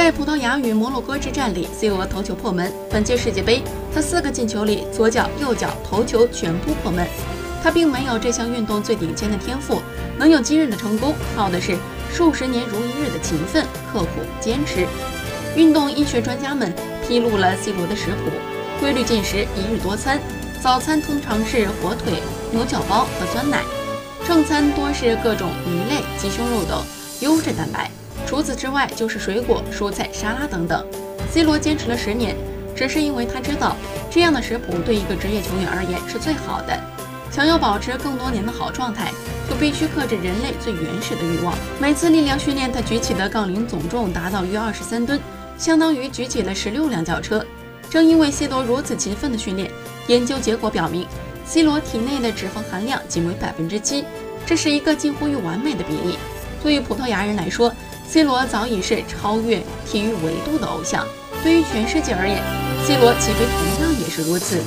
在葡萄牙与摩洛哥之战里，C 罗头球破门。本届世界杯，他四个进球里，左脚、右脚头球全部破门。他并没有这项运动最顶尖的天赋，能有今日的成功，靠的是数十年如一日的勤奋、刻苦、坚持。运动医学专家们披露了 C 罗的食谱：规律进食，一日多餐。早餐通常是火腿、牛角包和酸奶，正餐多是各种鱼类、鸡胸肉等优质蛋白。除此之外，就是水果、蔬菜、沙拉等等。C 罗坚持了十年，只是因为他知道这样的食谱对一个职业球员而言是最好的。想要保持更多年的好状态，就必须克制人类最原始的欲望。每次力量训练，他举起的杠铃总重达到约二十三吨，相当于举起了十六辆轿车。正因为 C 罗如此勤奋的训练，研究结果表明，C 罗体内的脂肪含量仅为百分之七，这是一个近乎于完美的比例。对于葡萄牙人来说，C 罗早已是超越体育维度的偶像，对于全世界而言，C 罗岂非同样也是如此？